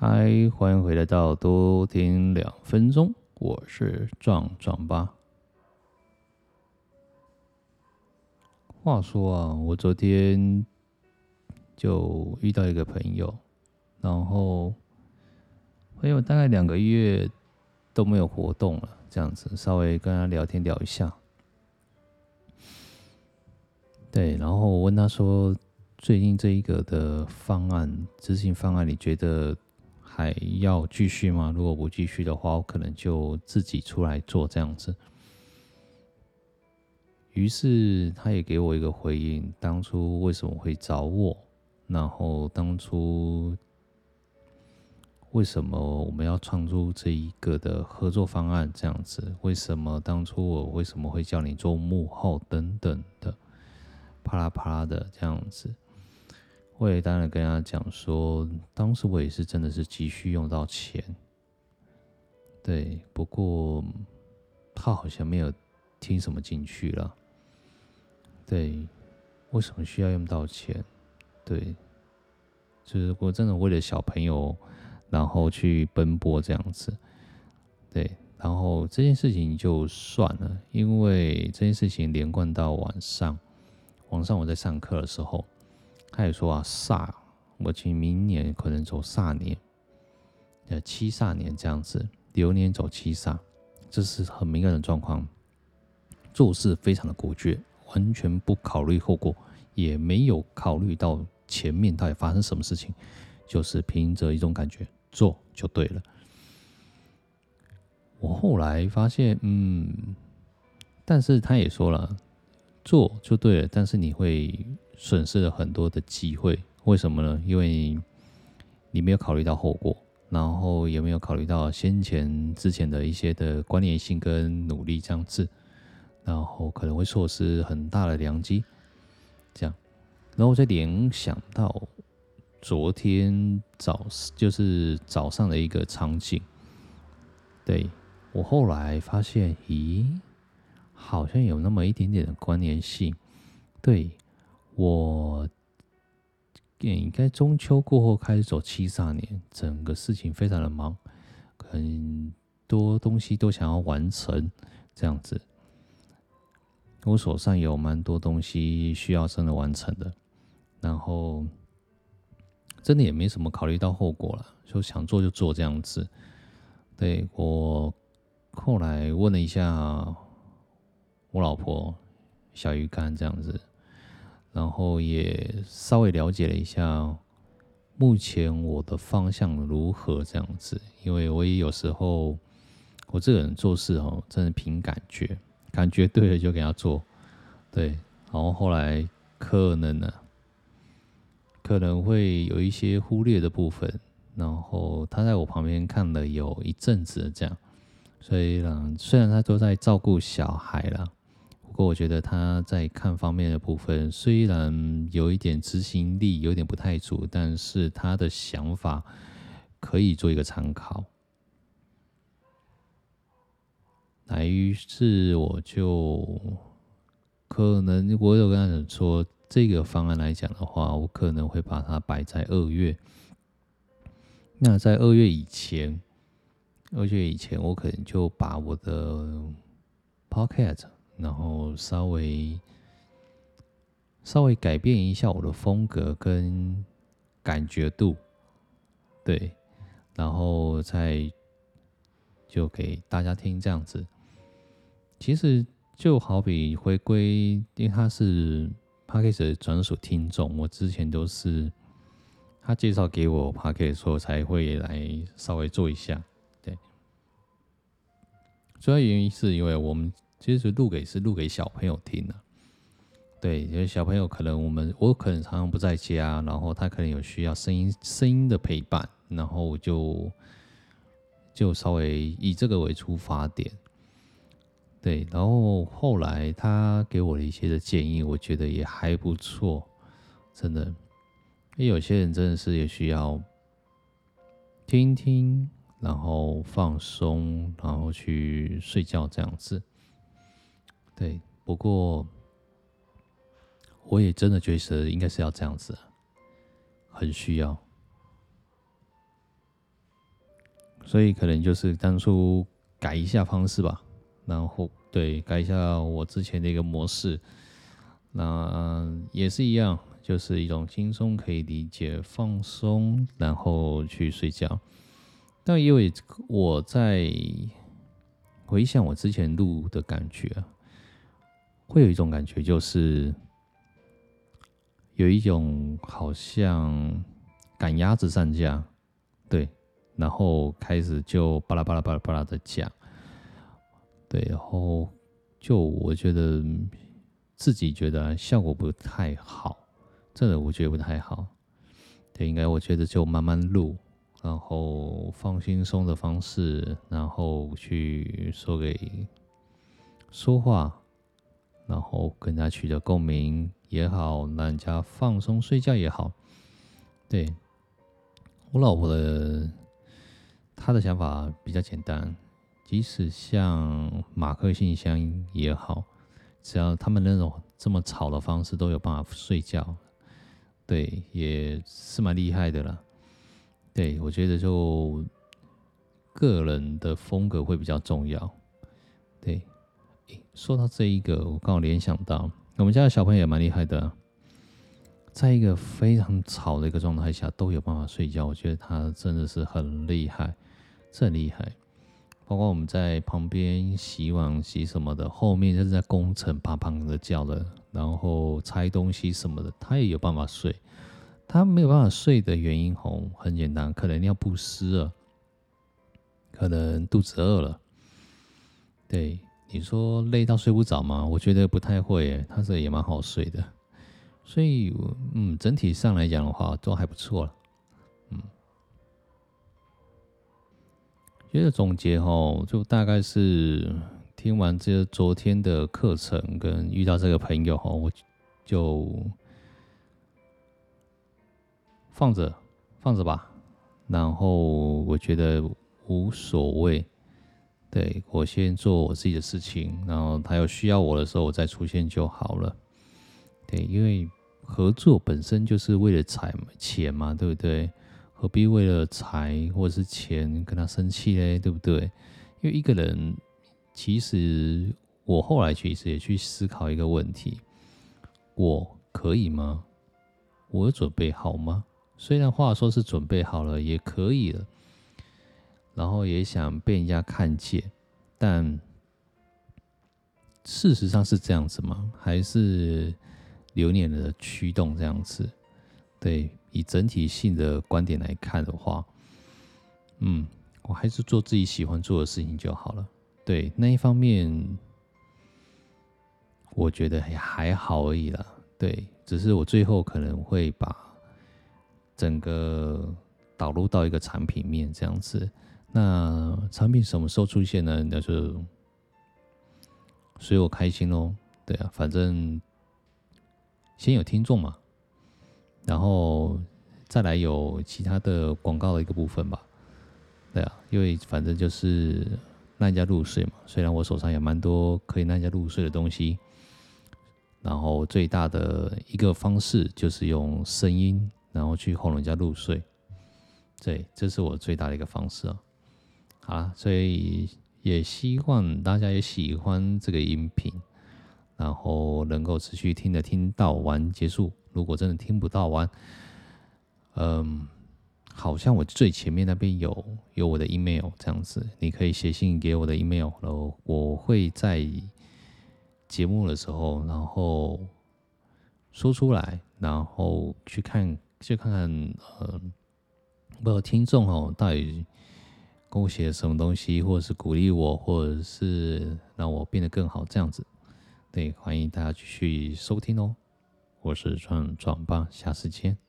嗨，欢迎回来到多听两分钟，我是壮壮吧。话说啊，我昨天就遇到一个朋友，然后朋友大概两个月都没有活动了，这样子稍微跟他聊天聊一下。对，然后我问他说，最近这一个的方案执行方案，你觉得？还要继续吗？如果不继续的话，我可能就自己出来做这样子。于是他也给我一个回应：当初为什么会找我？然后当初为什么我们要创出这一个的合作方案？这样子，为什么当初我为什么会叫你做幕后等等的，啪啦啪啦的这样子。我也当然跟他讲说，当时我也是真的是急需用到钱，对，不过他好像没有听什么进去了，对，为什么需要用到钱？对，就是我真的为了小朋友，然后去奔波这样子，对，然后这件事情就算了，因为这件事情连贯到晚上，晚上我在上课的时候。他也说啊，煞，我其实明年可能走煞年，呃，七煞年这样子，流年走七煞，这是很敏感的状况，做事非常的果决，完全不考虑后果，也没有考虑到前面到底发生什么事情，就是凭着一种感觉做就对了。我后来发现，嗯，但是他也说了，做就对了，但是你会。损失了很多的机会，为什么呢？因为你没有考虑到后果，然后也没有考虑到先前之前的一些的关联性跟努力这样子，然后可能会错失很大的良机。这样，然后我再联想到昨天早就是早上的一个场景，对，我后来发现，咦，好像有那么一点点的关联性，对。我应该中秋过后开始走七煞年，整个事情非常的忙，很多东西都想要完成，这样子。我手上有蛮多东西需要真的完成的，然后真的也没什么考虑到后果了，就想做就做这样子。对，我后来问了一下我老婆小鱼干这样子。然后也稍微了解了一下，目前我的方向如何这样子，因为我也有时候我这个人做事哦，真的凭感觉，感觉对了就给他做，对，然后后来可能呢，可能会有一些忽略的部分，然后他在我旁边看了有一阵子这样，所以呢，虽然他都在照顾小孩了。不过我觉得他在看方面的部分，虽然有一点执行力有点不太足，但是他的想法可以做一个参考。来于是我就可能我有跟他说，这个方案来讲的话，我可能会把它摆在二月。那在二月以前，二月以前，我可能就把我的 pocket。然后稍微稍微改变一下我的风格跟感觉度，对，然后再就给大家听这样子。其实就好比回归，因为他是 Podcast 的专属听众，我之前都是他介绍给我 Podcast 时候才会来稍微做一下，对。主要原因是因为我们。其实录给是录给小朋友听的，对，因为小朋友可能我们我可能常常不在家，然后他可能有需要声音声音的陪伴，然后就就稍微以这个为出发点，对，然后后来他给我的一些的建议，我觉得也还不错，真的，因为有些人真的是也需要听听，然后放松，然后去睡觉这样子。对，不过我也真的觉得应该是要这样子，很需要。所以可能就是当初改一下方式吧，然后对，改一下我之前的一个模式，那也是一样，就是一种轻松可以理解、放松，然后去睡觉。但因为我在回想我之前录的感觉，会有一种感觉，就是有一种好像赶鸭子上架，对。然后开始就巴拉巴拉巴拉巴拉的讲，对，然后就我觉得自己觉得效果不太好，真的我觉得不太好。对，应该我觉得就慢慢录，然后放轻松的方式，然后去说给说话，然后跟他取得共鸣也好，让人家放松睡觉也好。对，我老婆的。她的想法比较简单，即使像马克信箱也好，只要他们那种这么吵的方式都有办法睡觉，对，也是蛮厉害的啦。对，我觉得就个人的风格会比较重要。对，说到这一个，我刚好联想到我们家的小朋友也蛮厉害的，在一个非常吵的一个状态下都有办法睡觉，我觉得他真的是很厉害。这很厉害，包括我们在旁边洗碗、洗什么的，后面就是在工程啪啪的叫的，然后拆东西什么的，他也有办法睡。他没有办法睡的原因吼，很简单，可能尿不湿了，可能肚子饿了。对，你说累到睡不着吗？我觉得不太会，他这也蛮好睡的。所以，嗯，整体上来讲的话，都还不错了。嗯觉得总结齁，就大概是听完这昨天的课程，跟遇到这个朋友哈，我就放着放着吧。然后我觉得无所谓，对，我先做我自己的事情，然后他有需要我的时候，我再出现就好了。对，因为合作本身就是为了财钱嘛，对不对？何必为了财或者是钱跟他生气嘞？对不对？因为一个人，其实我后来其实也去思考一个问题：我可以吗？我准备好吗？虽然话说是准备好了，也可以了，然后也想被人家看见，但事实上是这样子吗？还是流年的驱动这样子？对。以整体性的观点来看的话，嗯，我还是做自己喜欢做的事情就好了。对，那一方面，我觉得也还好而已啦。对，只是我最后可能会把整个导入到一个产品面这样子。那产品什么时候出现呢？那就随我开心喽。对啊，反正先有听众嘛。然后再来有其他的广告的一个部分吧，对啊，因为反正就是让人家入睡嘛。虽然我手上有蛮多可以让人家入睡的东西，然后最大的一个方式就是用声音，然后去哄人家入睡。对，这是我最大的一个方式啊。啊，所以也希望大家也喜欢这个音频，然后能够持续听的听到完结束。如果真的听不到完，嗯，好像我最前面那边有有我的 email 这样子，你可以写信给我的 email，然后我会在节目的时候，然后说出来，然后去看，去看看，嗯，不知道听众哦，到底跟我写什么东西，或者是鼓励我，或者是让我变得更好这样子，对，欢迎大家继续收听哦。我是壮壮爸，下次见。